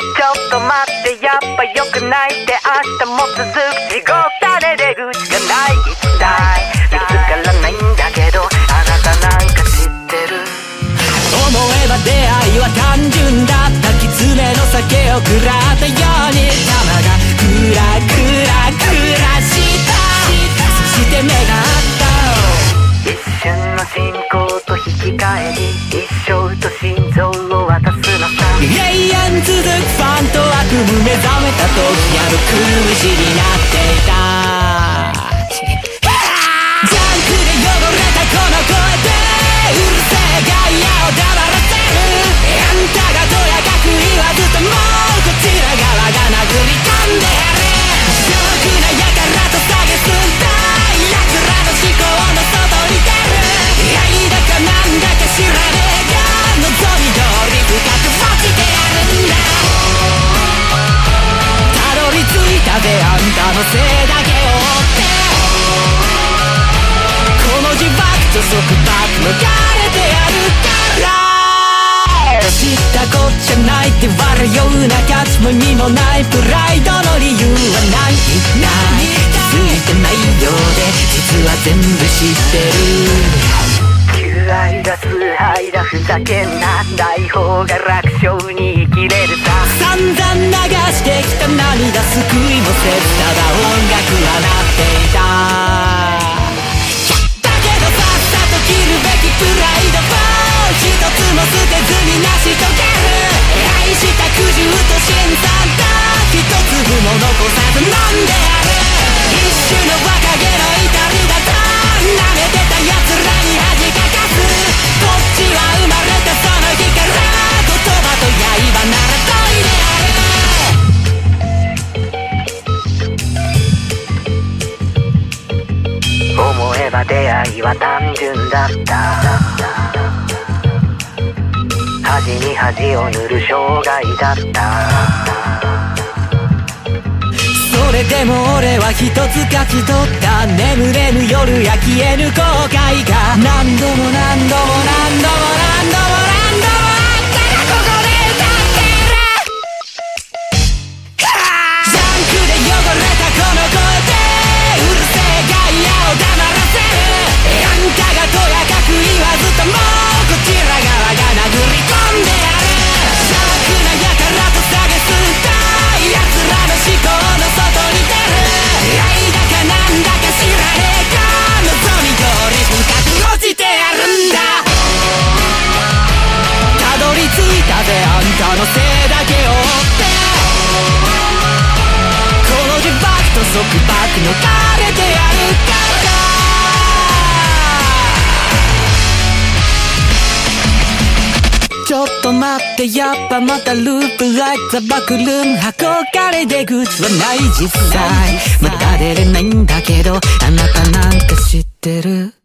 ちょっと待ってやっぱ良くないって。明日も続く仕事で出口がない。一体見つからないんだけどあなたなんか知ってる？思えば出会いは単純だった。狐の酒を食らったように。玉がクラクラ苦しになっていたないって笑うような価値も意味もないプライドの理由はない。ない気づいてないようで実は全部知ってる。求愛だ崇拝だふざけんなない方が楽勝に生きれるさ。散々流してきた涙救いもせずただ音楽は鳴っていた。だけどさっさと切るべきプライドを一つも捨てずに成し遂げと新参だ一粒も残さず飲んでやる一種の若気の至りだと舐めてた奴らに恥かかすこっちは生まれたその日から言葉と刃なら研いで思えば出会いは単純だった。恥に恥を塗る障害だった。それでも俺は一つ勝ち取った。眠れぬ夜や消えぬ後悔が。何度も何度も何度も何度も束縛抜かれてやるからちょっと待ってやっぱまたループ like the back room 箱から出口はない実際。まだ出れないんだけどあなたなんか知ってる？